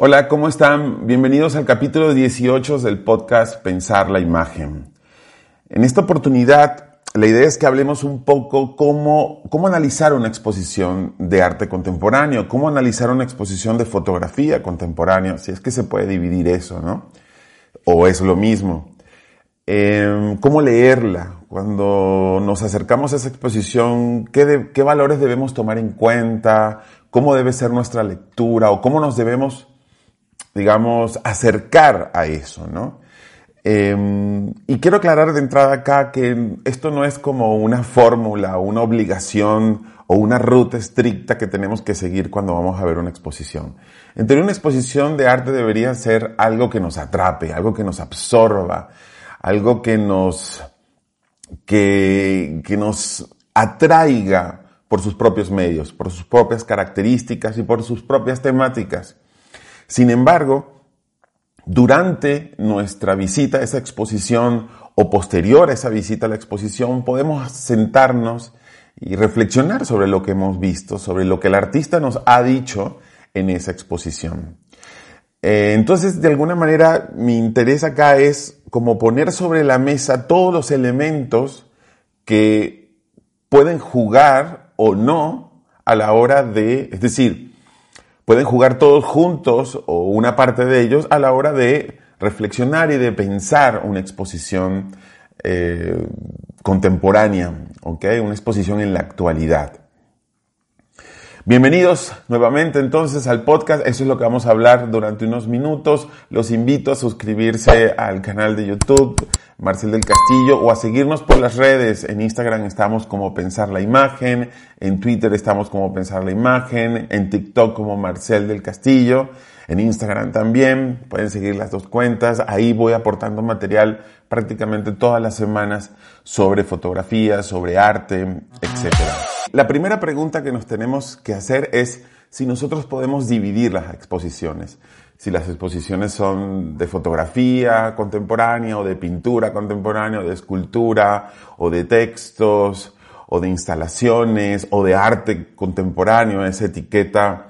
Hola, ¿cómo están? Bienvenidos al capítulo 18 del podcast Pensar la Imagen. En esta oportunidad, la idea es que hablemos un poco cómo, cómo analizar una exposición de arte contemporáneo, cómo analizar una exposición de fotografía contemporánea, si es que se puede dividir eso, ¿no? O es lo mismo. Em, ¿Cómo leerla? Cuando nos acercamos a esa exposición, ¿qué, ¿qué valores debemos tomar en cuenta? ¿Cómo debe ser nuestra lectura? ¿O cómo nos debemos digamos, acercar a eso, ¿no? Em, y quiero aclarar de entrada acá que esto no es como una fórmula, una obligación o una ruta estricta que tenemos que seguir cuando vamos a ver una exposición. Entre una exposición de arte debería ser algo que nos atrape, algo que nos absorba, algo que nos, que, que nos atraiga por sus propios medios, por sus propias características y por sus propias temáticas. Sin embargo, durante nuestra visita a esa exposición o posterior a esa visita a la exposición, podemos sentarnos y reflexionar sobre lo que hemos visto, sobre lo que el artista nos ha dicho en esa exposición. Eh, entonces, de alguna manera, mi interés acá es como poner sobre la mesa todos los elementos que pueden jugar o no a la hora de, es decir, pueden jugar todos juntos o una parte de ellos a la hora de reflexionar y de pensar una exposición eh, contemporánea, ¿okay? una exposición en la actualidad. Bienvenidos nuevamente entonces al podcast. Eso es lo que vamos a hablar durante unos minutos. Los invito a suscribirse al canal de YouTube Marcel del Castillo o a seguirnos por las redes. En Instagram estamos como Pensar la Imagen, en Twitter estamos como Pensar la Imagen, en TikTok como Marcel del Castillo, en Instagram también. Pueden seguir las dos cuentas. Ahí voy aportando material prácticamente todas las semanas sobre fotografía, sobre arte, etcétera. La primera pregunta que nos tenemos que hacer es si nosotros podemos dividir las exposiciones. Si las exposiciones son de fotografía contemporánea o de pintura contemporánea o de escultura o de textos o de instalaciones o de arte contemporáneo, esa etiqueta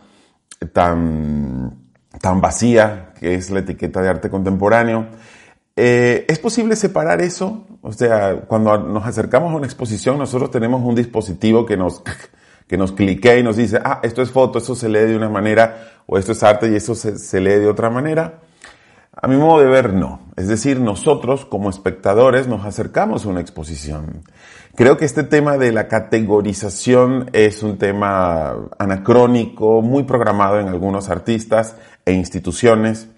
tan, tan vacía que es la etiqueta de arte contemporáneo. Eh, ¿Es posible separar eso? O sea, cuando nos acercamos a una exposición, nosotros tenemos un dispositivo que nos, que nos cliquea y nos dice, ah, esto es foto, esto se lee de una manera, o esto es arte y eso se, se lee de otra manera. A mi modo de ver, no. Es decir, nosotros como espectadores nos acercamos a una exposición. Creo que este tema de la categorización es un tema anacrónico, muy programado en algunos artistas e instituciones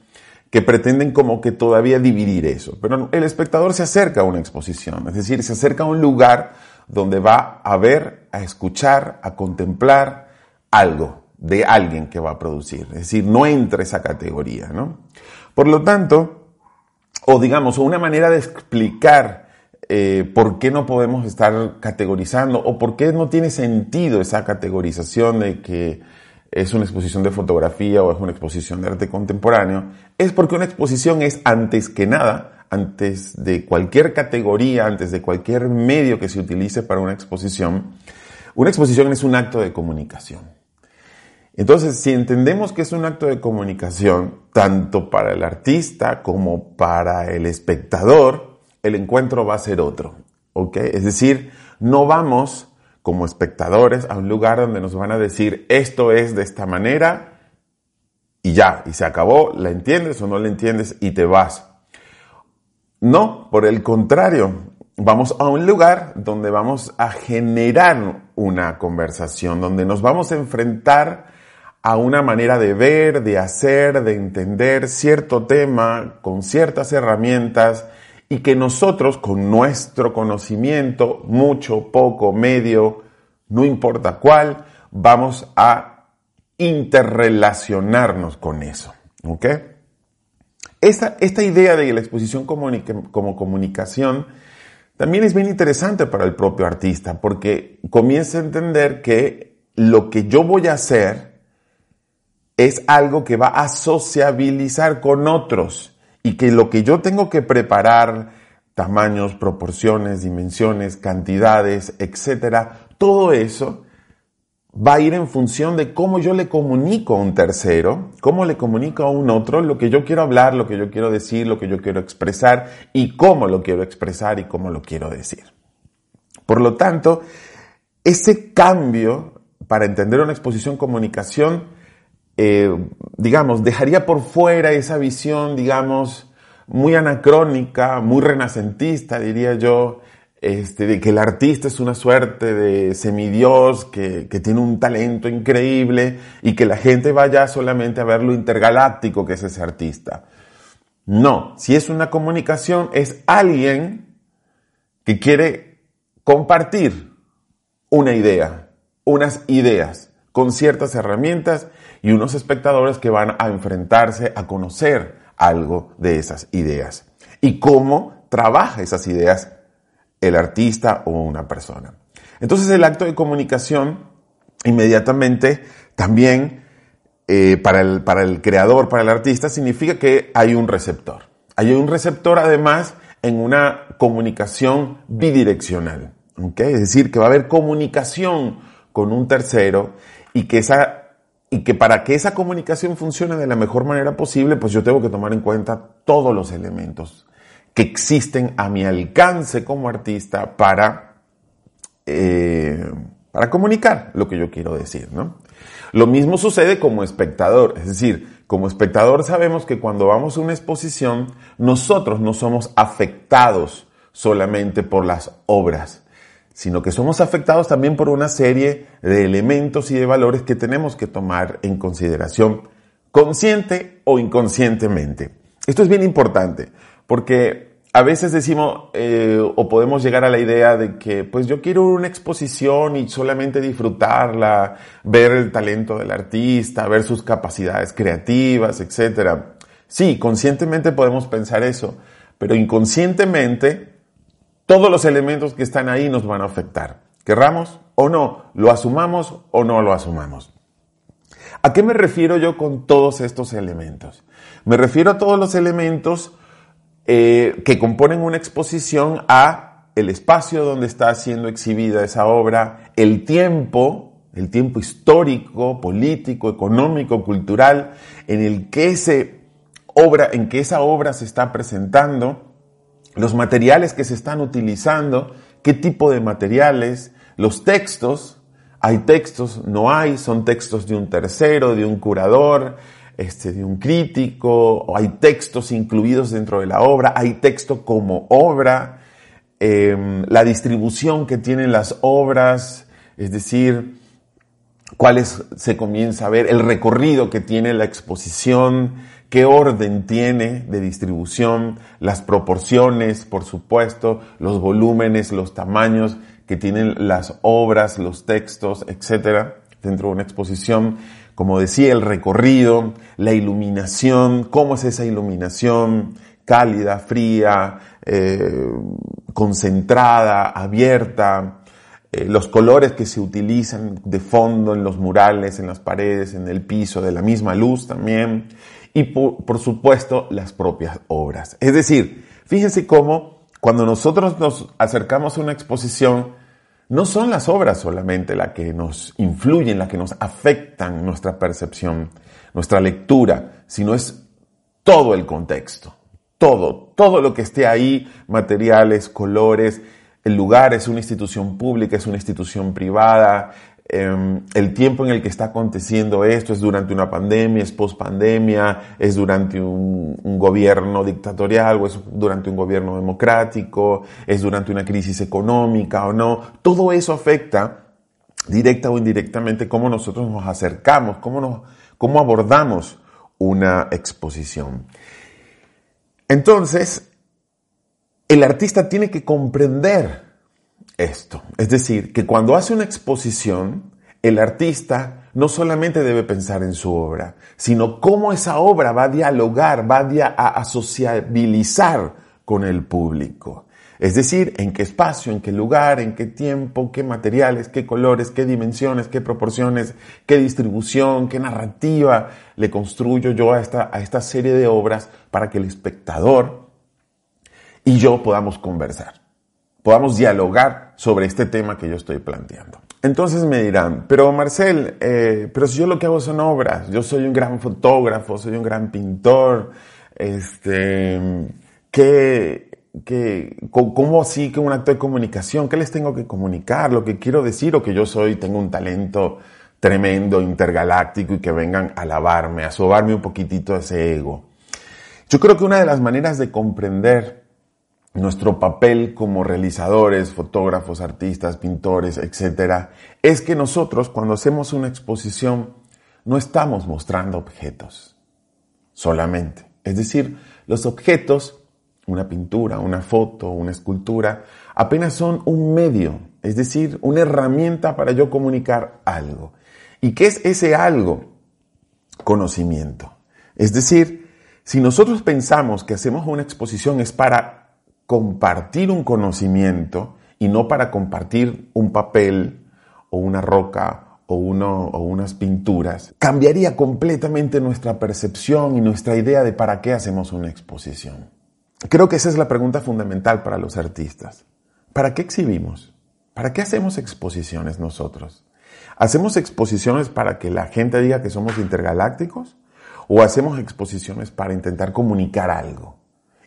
que pretenden como que todavía dividir eso. Pero el espectador se acerca a una exposición, es decir, se acerca a un lugar donde va a ver, a escuchar, a contemplar algo de alguien que va a producir. Es decir, no entra esa categoría, ¿no? Por lo tanto, o digamos, una manera de explicar eh, por qué no podemos estar categorizando o por qué no tiene sentido esa categorización de que es una exposición de fotografía o es una exposición de arte contemporáneo, es porque una exposición es antes que nada, antes de cualquier categoría, antes de cualquier medio que se utilice para una exposición, una exposición es un acto de comunicación. Entonces, si entendemos que es un acto de comunicación, tanto para el artista como para el espectador, el encuentro va a ser otro. ¿Ok? Es decir, no vamos como espectadores a un lugar donde nos van a decir esto es de esta manera y ya, y se acabó, la entiendes o no la entiendes y te vas. No, por el contrario, vamos a un lugar donde vamos a generar una conversación, donde nos vamos a enfrentar a una manera de ver, de hacer, de entender cierto tema con ciertas herramientas y que nosotros con nuestro conocimiento, mucho, poco, medio, no importa cuál, vamos a interrelacionarnos con eso. ¿Ok? Esta, esta idea de la exposición como comunicación también es bien interesante para el propio artista porque comienza a entender que lo que yo voy a hacer es algo que va a sociabilizar con otros y que lo que yo tengo que preparar, tamaños, proporciones, dimensiones, cantidades, etcétera, todo eso va a ir en función de cómo yo le comunico a un tercero, cómo le comunico a un otro lo que yo quiero hablar, lo que yo quiero decir, lo que yo quiero expresar y cómo lo quiero expresar y cómo lo quiero decir. Por lo tanto, ese cambio para entender una exposición comunicación, eh, digamos, dejaría por fuera esa visión, digamos, muy anacrónica, muy renacentista, diría yo, este, de que el artista es una suerte de semidios que, que tiene un talento increíble y que la gente vaya solamente a ver lo intergaláctico que es ese artista. No, si es una comunicación, es alguien que quiere compartir una idea, unas ideas, con ciertas herramientas y unos espectadores que van a enfrentarse a conocer algo de esas ideas y cómo trabaja esas ideas el artista o una persona. Entonces el acto de comunicación inmediatamente también eh, para, el, para el creador, para el artista, significa que hay un receptor. Hay un receptor además en una comunicación bidireccional. ¿okay? Es decir, que va a haber comunicación con un tercero y que esa y que para que esa comunicación funcione de la mejor manera posible, pues yo tengo que tomar en cuenta todos los elementos que existen a mi alcance como artista para, eh, para comunicar lo que yo quiero decir, ¿no? Lo mismo sucede como espectador, es decir, como espectador sabemos que cuando vamos a una exposición, nosotros no somos afectados solamente por las obras, sino que somos afectados también por una serie de elementos y de valores que tenemos que tomar en consideración consciente o inconscientemente. Esto es bien importante porque a veces decimos eh, o podemos llegar a la idea de que pues yo quiero una exposición y solamente disfrutarla, ver el talento del artista, ver sus capacidades creativas, etc. Sí, conscientemente podemos pensar eso, pero inconscientemente todos los elementos que están ahí nos van a afectar. Querramos o no, lo asumamos o no lo asumamos. ¿A qué me refiero yo con todos estos elementos? Me refiero a todos los elementos eh, que componen una exposición a el espacio donde está siendo exhibida esa obra, el tiempo, el tiempo histórico, político, económico, cultural, en el que ese obra, en que esa obra se está presentando, los materiales que se están utilizando, qué tipo de materiales, los textos, hay textos, no hay, son textos de un tercero, de un curador, este, de un crítico, hay textos incluidos dentro de la obra, hay texto como obra, em, la distribución que tienen las obras, es decir, cuáles se comienza a ver, el recorrido que tiene la exposición, qué orden tiene de distribución, las proporciones, por supuesto, los volúmenes, los tamaños que tienen las obras, los textos, etcétera, dentro de una exposición. Como decía, el recorrido, la iluminación, cómo es esa iluminación, cálida, fría, eh, concentrada, abierta, eh, los colores que se utilizan de fondo en los murales, en las paredes, en el piso, de la misma luz también, y por supuesto las propias obras. Es decir, fíjense cómo cuando nosotros nos acercamos a una exposición, no son las obras solamente las que nos influyen, las que nos afectan nuestra percepción, nuestra lectura, sino es todo el contexto, todo, todo lo que esté ahí, materiales, colores, el lugar es una institución pública, es una institución privada, Em, el tiempo en el que está aconteciendo esto es durante una pandemia, es post pandemia, es durante un, gobierno dictatorial o es durante un gobierno democrático, es durante una crisis económica o no. Todo eso afecta directa o indirectamente, cómo nosotros nos acercamos, cómo, nos, cómo abordamos una exposición. Entonces, el artista tiene que comprender esto. Es decir, que cuando hace una exposición, el artista no solamente debe pensar en su obra, sino cómo esa obra va a dialogar, va a, sociabilizar con el público. Es decir, en qué espacio, en qué lugar, en qué tiempo, qué materiales, qué colores, qué dimensiones, qué proporciones, qué distribución, qué narrativa le construyo yo a esta, a esta serie de obras para que el espectador y yo podamos conversar, podamos dialogar sobre este tema que yo estoy planteando. Entonces me dirán, pero Marcel, eh, pero si yo lo que hago son obras, yo soy un gran fotógrafo, soy un gran pintor, este, ¿qué, que, ¿cómo así que un acto de comunicación? ¿Qué les tengo que comunicar? ¿Lo que quiero decir o que yo soy, tengo un talento tremendo, intergaláctico y que vengan a alabarme, a sobarme un poquitito ese ego? Yo creo que una de las maneras de comprender nuestro papel como realizadores, fotógrafos, artistas, pintores, etcétera, es que nosotros cuando hacemos una exposición no estamos mostrando objetos solamente. Es decir, los objetos una pintura, una foto, una escultura, apenas son un medio, es decir, una herramienta para yo comunicar algo. ¿Y qué es ese algo? Conocimiento. Es decir, si nosotros pensamos que hacemos una exposición es para compartir un conocimiento y no para compartir un papel o una roca o, uno, o unas pinturas, cambiaría completamente nuestra percepción y nuestra idea de para qué hacemos una exposición. Creo que esa es la pregunta fundamental para los artistas. ¿Para qué exhibimos? ¿Para qué hacemos exposiciones nosotros? ¿Hacemos exposiciones para que la gente diga que somos intergalácticos? ¿O hacemos exposiciones para intentar comunicar algo?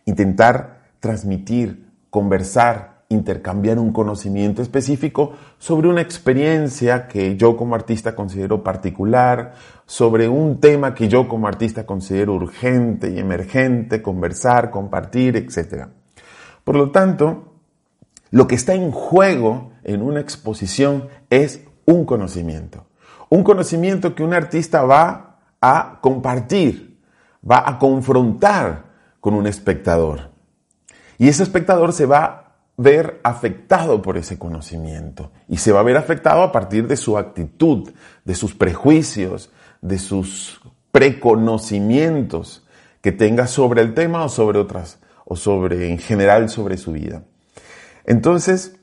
Intentar transmitir, conversar, intercambiar un conocimiento específico sobre una experiencia que yo como artista considero particular, sobre un tema que yo como artista considero urgente y emergente, conversar, compartir, etc. Por lo tanto, lo que está en juego en una exposición es un conocimiento. Un conocimiento que un artista va a compartir, va a confrontar con un espectador. Y ese espectador se va ver afectado por ese conocimiento y se va a ver afectado a partir de su actitud, de sus prejuicios, de sus preconocimientos que tenga sobre el tema o sobre otras, o sobre, en general, sobre su vida. Entonces,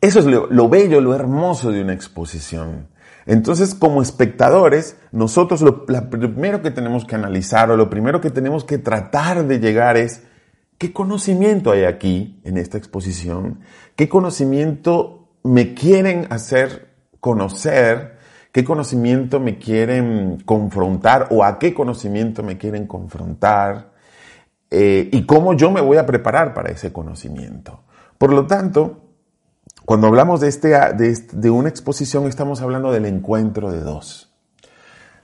eso es lo, bello, lo hermoso de una exposición. Entonces, como espectadores, nosotros lo primero que tenemos que analizar o lo primero que tenemos que tratar de llegar es ¿Qué conocimiento hay aquí en esta exposición? ¿Qué conocimiento me quieren hacer conocer? ¿Qué conocimiento me quieren confrontar o a qué conocimiento me quieren confrontar? Eh, y cómo yo me voy a preparar para ese conocimiento. Por lo tanto, cuando hablamos de, este, de, de una exposición estamos hablando del encuentro de dos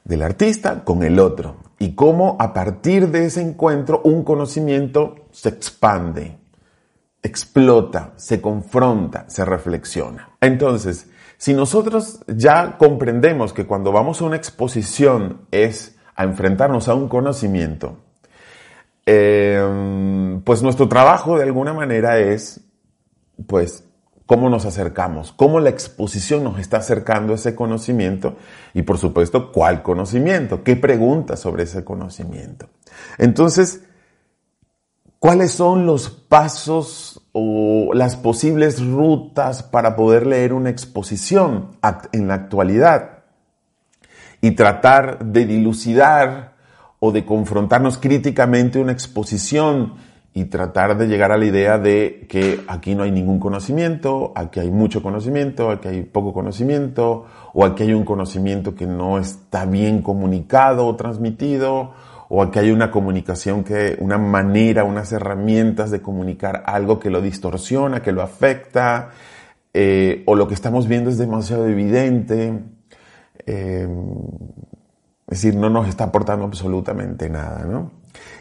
del artista con el otro y cómo a partir de ese encuentro un conocimiento se expande, explota, se confronta, se reflexiona. Entonces, si nosotros ya comprendemos que cuando vamos a una exposición es a enfrentarnos a un conocimiento, eh, pues nuestro trabajo de alguna manera es, pues, cómo nos acercamos, cómo la exposición nos está acercando a ese conocimiento y por supuesto cuál conocimiento, qué preguntas sobre ese conocimiento. Entonces, ¿cuáles son los pasos o las posibles rutas para poder leer una exposición en la actualidad y tratar de dilucidar o de confrontarnos críticamente una exposición y tratar de llegar a la idea de que aquí no hay ningún conocimiento, aquí hay mucho conocimiento, aquí hay poco conocimiento, o aquí hay un conocimiento que no está bien comunicado o transmitido, o aquí hay una comunicación que, una manera, unas herramientas de comunicar algo que lo distorsiona, que lo afecta, eh, o lo que estamos viendo es demasiado evidente. Eh, es decir, no nos está aportando absolutamente nada, ¿no?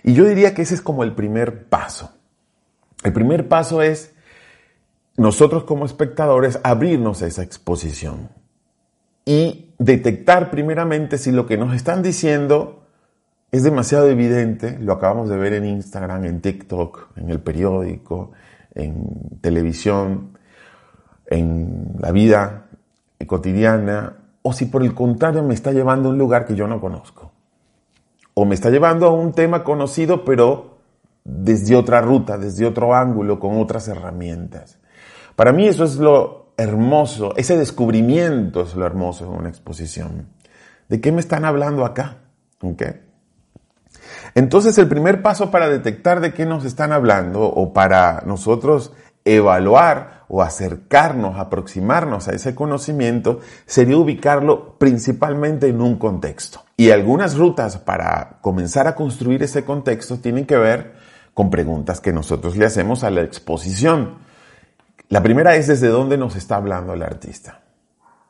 Y yo diría que ese es como el primer paso. El primer paso es nosotros como espectadores abrirnos a esa exposición y detectar primeramente si lo que nos están diciendo es demasiado evidente, lo acabamos de ver en Instagram, en TikTok, en el periódico, en televisión, en la vida cotidiana, o si por el contrario me está llevando a un lugar que yo no conozco, o me está llevando a un tema conocido pero desde otra ruta, desde otro ángulo, con otras herramientas. Para mí eso es lo hermoso, ese descubrimiento es lo hermoso en una exposición. ¿De qué me están hablando acá? Entonces el primer paso para detectar de qué nos están hablando o para nosotros evaluar o acercarnos, aproximarnos a ese conocimiento, sería ubicarlo principalmente en un contexto. Y algunas rutas para comenzar a construir ese contexto tienen que ver con preguntas que nosotros le hacemos a la exposición. La primera es desde dónde nos está hablando el artista.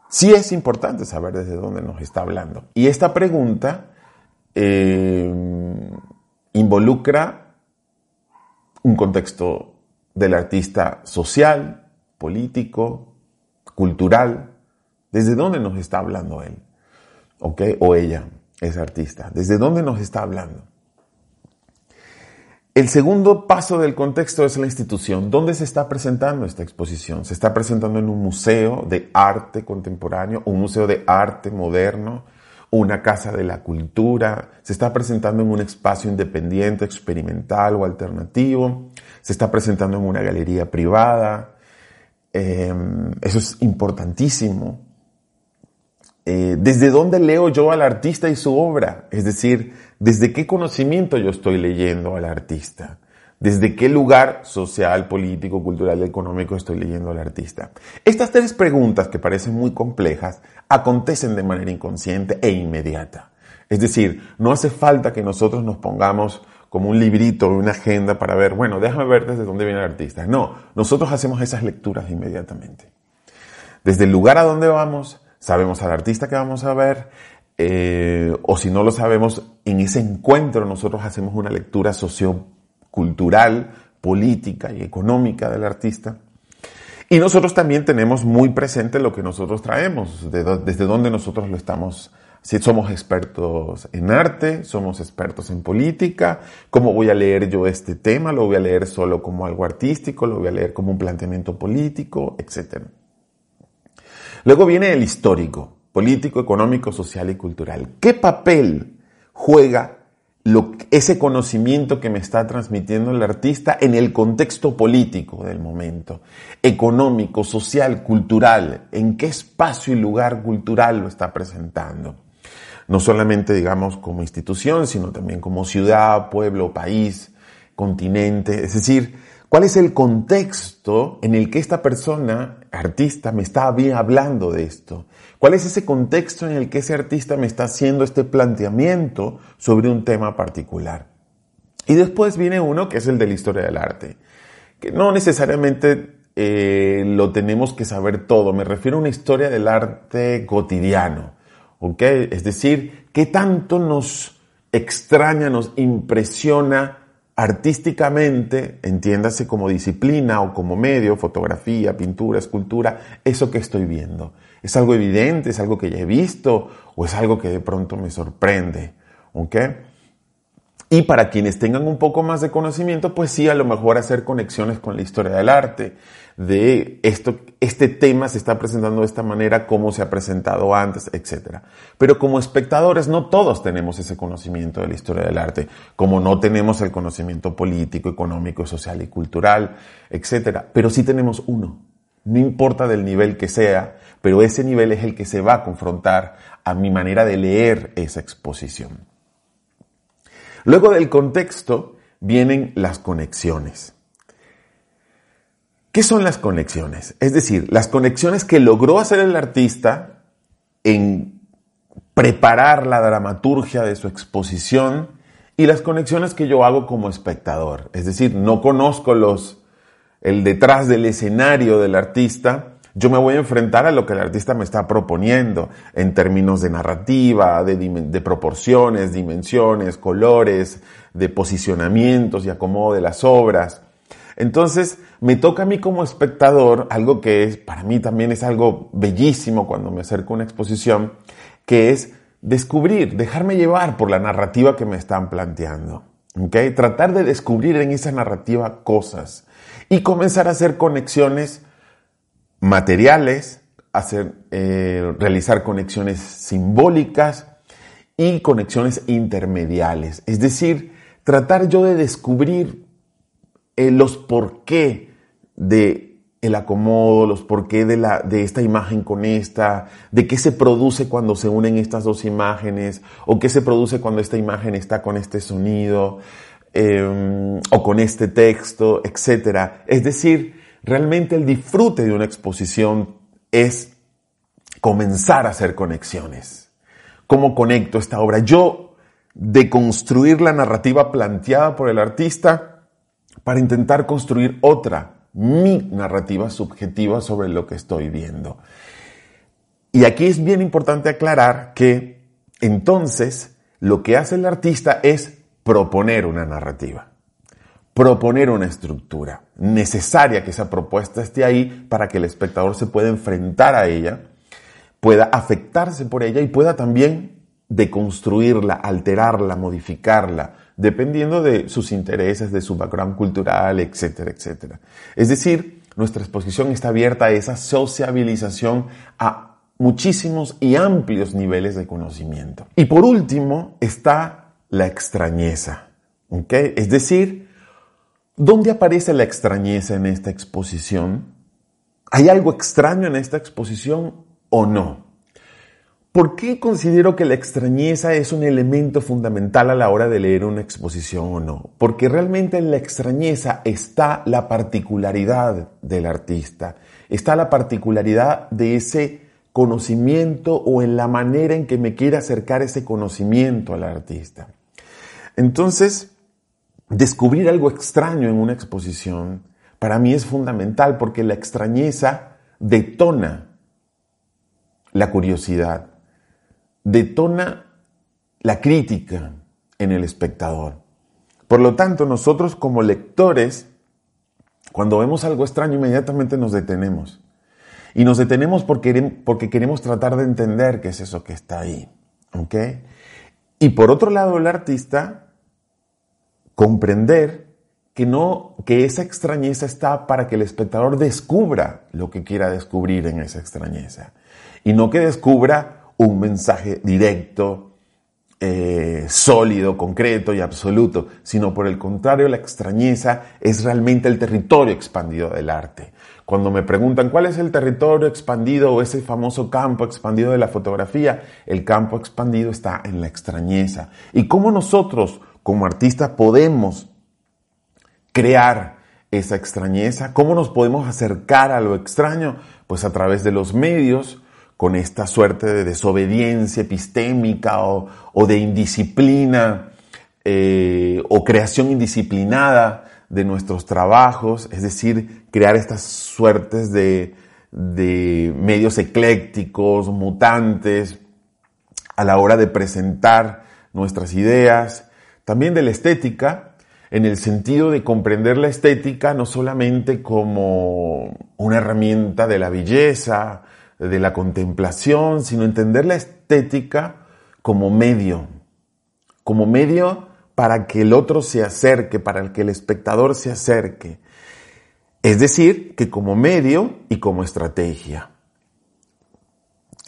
Sí es importante saber desde dónde nos está hablando. Y esta pregunta eh, involucra un contexto del artista social, político, cultural. ¿Desde dónde nos está hablando él? O ella, ese artista. ¿Desde dónde nos está hablando? El segundo paso del contexto es la institución. ¿Dónde se está presentando esta exposición? ¿Se está presentando en un museo de arte contemporáneo, un museo de arte moderno, una casa de la cultura? ¿Se está presentando en un espacio independiente, experimental o alternativo? ¿Se está presentando en una galería privada? Em, eso es importantísimo. Eh, ¿Desde dónde leo yo al artista y su obra? Es decir, ¿desde qué conocimiento yo estoy leyendo al artista? ¿Desde qué lugar social, político, cultural, económico estoy leyendo al artista? Estas tres preguntas, que parecen muy complejas, acontecen de manera inconsciente e inmediata. Es decir, no hace falta que nosotros nos pongamos como un librito, una agenda para ver, bueno, déjame ver desde dónde viene el artista. No, nosotros hacemos esas lecturas inmediatamente. Desde el lugar a donde vamos, sabemos al artista que vamos a ver, eh, o si no lo sabemos, en ese encuentro nosotros hacemos una lectura sociocultural, política y económica del artista. Y nosotros también tenemos muy presente lo que nosotros traemos, desde donde nosotros lo estamos si somos expertos en arte, somos expertos en política, ¿cómo voy a leer yo este tema? ¿Lo voy a leer solo como algo artístico? ¿Lo voy a leer como un planteamiento político? Etcétera. Luego viene el histórico, político, económico, social y cultural. ¿Qué papel juega ese conocimiento que me está transmitiendo el artista en el contexto político del momento, económico, social, cultural, en qué espacio y lugar cultural lo está presentando. No solamente, digamos, como institución, sino también como ciudad, pueblo, país, continente. Es decir, ¿Cuál es el contexto en el que esta persona, artista, me está hablando de esto? ¿Cuál es ese contexto en el que ese artista me está haciendo este planteamiento sobre un tema particular? Y después viene uno que es el de la historia del arte, que no necesariamente eh, lo tenemos que saber todo, me refiero a una historia del arte cotidiano, ¿ok? Es decir, ¿qué tanto nos extraña, nos impresiona artísticamente, entiéndase como disciplina o como medio, fotografía, pintura, escultura, eso que estoy viendo. ¿Es algo evidente? ¿Es algo que ya he visto? ¿O es algo que de pronto me sorprende? ¿Ok? Y para quienes tengan un poco más de conocimiento, pues sí, a lo mejor hacer conexiones con la historia del arte, de esto, este tema se está presentando de esta manera, cómo se ha presentado antes, etc. Pero como espectadores, no todos tenemos ese conocimiento de la historia del arte, como no tenemos el conocimiento político, económico, social y cultural, etc. Pero sí tenemos uno. No importa del nivel que sea, pero ese nivel es el que se va a confrontar a mi manera de leer esa exposición. Luego del contexto vienen las conexiones. ¿Qué son las conexiones? Es decir, las conexiones que logró hacer el artista en preparar la dramaturgia de su exposición y las conexiones que yo hago como espectador. Es decir, no conozco los el detrás del escenario del artista, yo me voy a enfrentar a lo que el artista me está proponiendo en términos de narrativa, de, proporciones, dimensiones, colores, de posicionamientos y acomodo de las obras. Entonces, me toca a mí como espectador algo que es, para mí también es algo bellísimo cuando me acerco a una exposición, que es descubrir, dejarme llevar por la narrativa que me están planteando. ¿okay? Tratar de descubrir en esa narrativa cosas y comenzar a hacer conexiones materiales, hacer, eh, realizar conexiones simbólicas y conexiones intermediales. Es decir, tratar yo de descubrir eh, los por qué de el acomodo, los por qué de, la, de esta imagen con esta, de qué se produce cuando se unen estas dos imágenes, o qué se produce cuando esta imagen está con este sonido, em, o con este texto, etc. Es decir, realmente el disfrute de una exposición es comenzar a hacer conexiones. ¿Cómo conecto esta obra? Yo, de construir la narrativa planteada por el artista para intentar construir otra mi narrativa subjetiva sobre lo que estoy viendo. Y aquí es bien importante aclarar que entonces lo que hace el artista es proponer una narrativa, proponer una estructura necesaria que esa propuesta esté ahí para que el espectador se pueda enfrentar a ella, pueda afectarse por ella y pueda también deconstruirla, alterarla, modificarla, dependiendo de sus intereses, de su background cultural, etcétera, etcétera. Es decir, nuestra exposición está abierta a esa sociabilización a muchísimos y amplios niveles de conocimiento. Y por último está la extrañeza. ¿okay? Es decir, ¿dónde aparece la extrañeza en esta exposición? ¿Hay algo extraño en esta exposición o no? ¿Por qué considero que la extrañeza es un elemento fundamental a la hora de leer una exposición o no? Porque realmente en la extrañeza está la particularidad del artista, está la particularidad de ese conocimiento o en la manera en que me quiere acercar ese conocimiento al artista. Entonces, descubrir algo extraño en una exposición para mí es fundamental porque la extrañeza detona la curiosidad detona la crítica en el espectador. Por lo tanto, nosotros como lectores, cuando vemos algo extraño, inmediatamente nos detenemos. Y nos detenemos porque, porque queremos tratar de entender qué es eso que está ahí. Y por otro lado, el artista, comprender que no, que esa extrañeza está para que el espectador descubra lo que quiera descubrir en esa extrañeza. Y no que descubra un mensaje directo, eh, sólido, concreto y absoluto, sino por el contrario, la extrañeza es realmente el territorio expandido del arte. Cuando me preguntan cuál es el territorio expandido o ese famoso campo expandido de la fotografía, el campo expandido está en la extrañeza. ¿Y cómo nosotros como artistas podemos crear esa extrañeza? ¿Cómo nos podemos acercar a lo extraño? Pues a través de los medios, con esta suerte de desobediencia epistémica o, de indisciplina eh, o creación indisciplinada de nuestros trabajos, es decir, crear estas suertes de medios eclécticos, mutantes, a la hora de presentar nuestras ideas, también de la estética, en el sentido de comprender la estética no solamente como una herramienta de la belleza, de la contemplación, sino entender la estética como medio, como medio para que el otro se acerque, para que el espectador se acerque. Es decir, que como medio y como estrategia.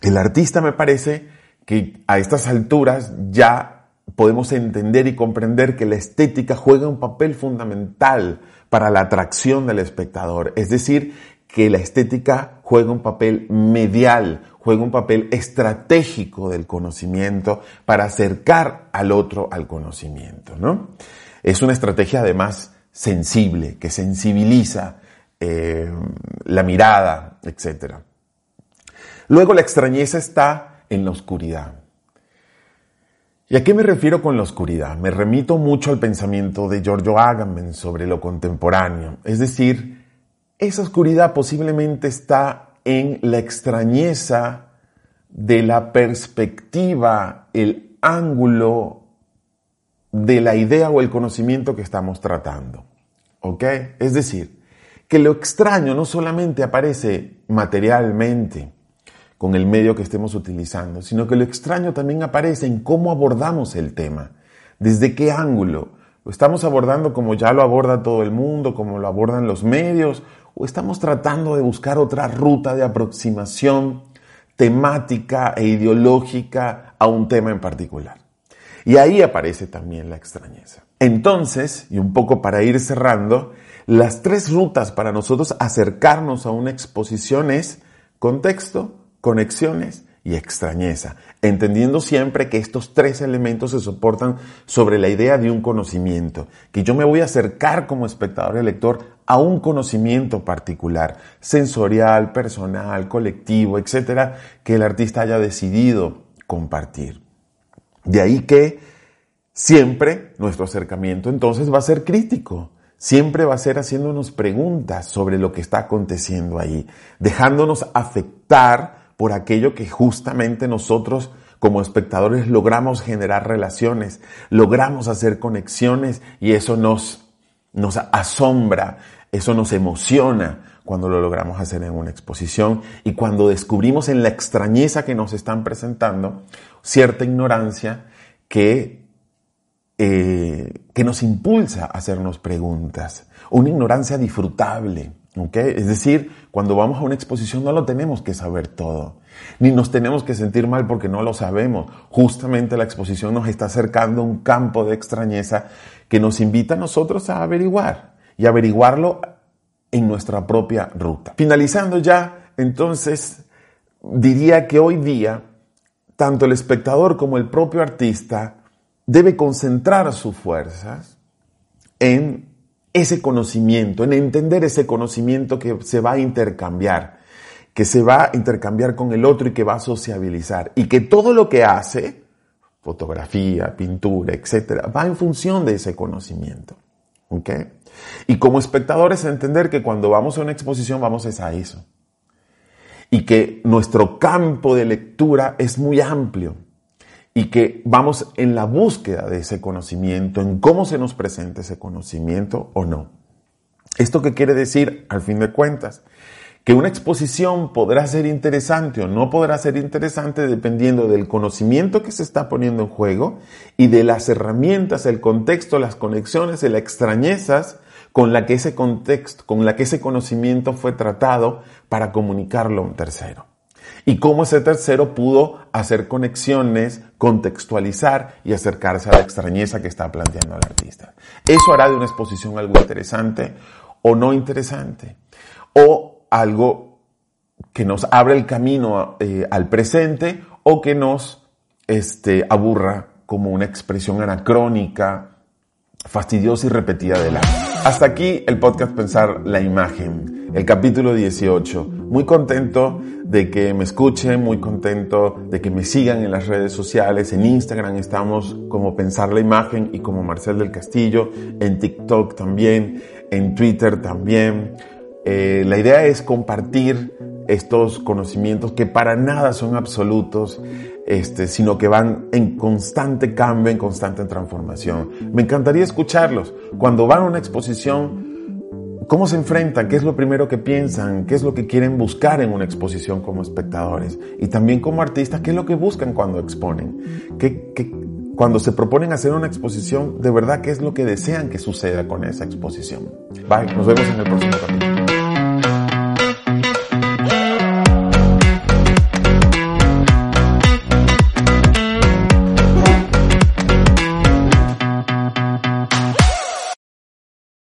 El artista me parece que a estas alturas ya podemos entender y comprender que la estética juega un papel fundamental para la atracción del espectador. Es decir, que la estética juega un papel medial, juega un papel estratégico del conocimiento para acercar al otro al conocimiento, ¿no? Es una estrategia además sensible, que sensibiliza eh, la mirada, etc. Luego la extrañeza está en la oscuridad. ¿Y a qué me refiero con la oscuridad? Me remito mucho al pensamiento de Giorgio Agamben sobre lo contemporáneo, es decir, esa oscuridad posiblemente está en la extrañeza de la perspectiva, el ángulo de la idea o el conocimiento que estamos tratando. ¿Ok? Es decir, que lo extraño no solamente aparece materialmente con el medio que estemos utilizando, sino que lo extraño también aparece en cómo abordamos el tema, desde qué ángulo. ¿Lo estamos abordando como ya lo aborda todo el mundo, como lo abordan los medios, o estamos tratando de buscar otra ruta de aproximación temática e ideológica a un tema en particular? Y ahí aparece también la extrañeza. Entonces, y un poco para ir cerrando, las tres rutas para nosotros acercarnos a una exposición es contexto, conexiones y extrañeza, entendiendo siempre que estos tres elementos se soportan sobre la idea de un conocimiento, que yo me voy a acercar como espectador y lector a un conocimiento particular, sensorial, personal, colectivo, etcétera, que el artista haya decidido compartir. De ahí que siempre nuestro acercamiento entonces va a ser crítico, siempre va a ser haciéndonos preguntas sobre lo que está aconteciendo ahí, dejándonos afectar por aquello que justamente nosotros como espectadores logramos generar relaciones, logramos hacer conexiones y eso nos, nos asombra, eso nos emociona cuando lo logramos hacer en una exposición y cuando descubrimos en la extrañeza que nos están presentando cierta ignorancia que eh, que nos impulsa a hacernos preguntas, una ignorancia disfrutable. Es decir, cuando vamos a una exposición no lo tenemos que saber todo, ni nos tenemos que sentir mal porque no lo sabemos. Justamente la exposición nos está acercando a un campo de extrañeza que nos invita a nosotros a averiguar y averiguarlo en nuestra propia ruta. Finalizando ya, entonces, diría que hoy día, tanto el espectador como el propio artista debe concentrar sus fuerzas en ese conocimiento, en entender ese conocimiento que se va a intercambiar, que se va a intercambiar con el otro y que va a sociabilizar. Y que todo lo que hace, fotografía, pintura, etcétera, va en función de ese conocimiento. ¿Ok? Y como espectadores entender que cuando vamos a una exposición vamos a eso. Y que nuestro campo de lectura es muy amplio y que vamos en la búsqueda de ese conocimiento, en cómo se nos presenta ese conocimiento o no. ¿Esto qué quiere decir al fin de cuentas? Que una exposición podrá ser interesante o no podrá ser interesante dependiendo del conocimiento que se está poniendo en juego y de las herramientas, el contexto, las conexiones y las extrañezas con la que ese contexto, con la que ese conocimiento fue tratado para comunicarlo a un tercero y cómo ese tercero pudo hacer conexiones, contextualizar y acercarse a la extrañeza que está planteando el artista. Eso hará de una exposición algo interesante o no interesante, o algo que nos abre el camino eh, al presente o que nos este, aburra como una expresión anacrónica, fastidiosa y repetida del arte. Hasta aquí el podcast Pensar la Imagen, el capítulo 18. Muy contento de que me escuchen, muy contento de que me sigan en las redes sociales. En Instagram estamos como Pensar la Imagen y como Marcel del Castillo, en TikTok también, en Twitter también. Eh, la idea es compartir estos conocimientos que para nada son absolutos, este, sino que van en constante cambio, en constante transformación. Me encantaría escucharlos. Cuando van a una exposición, ¿cómo se enfrentan? ¿Qué es lo primero que piensan? ¿Qué es lo que quieren buscar en una exposición como espectadores? Y también como artistas, ¿qué es lo que buscan cuando exponen? ¿Qué, qué, cuando se proponen hacer una exposición, de verdad, ¿qué es lo que desean que suceda con esa exposición? Bye, nos vemos en el próximo capítulo.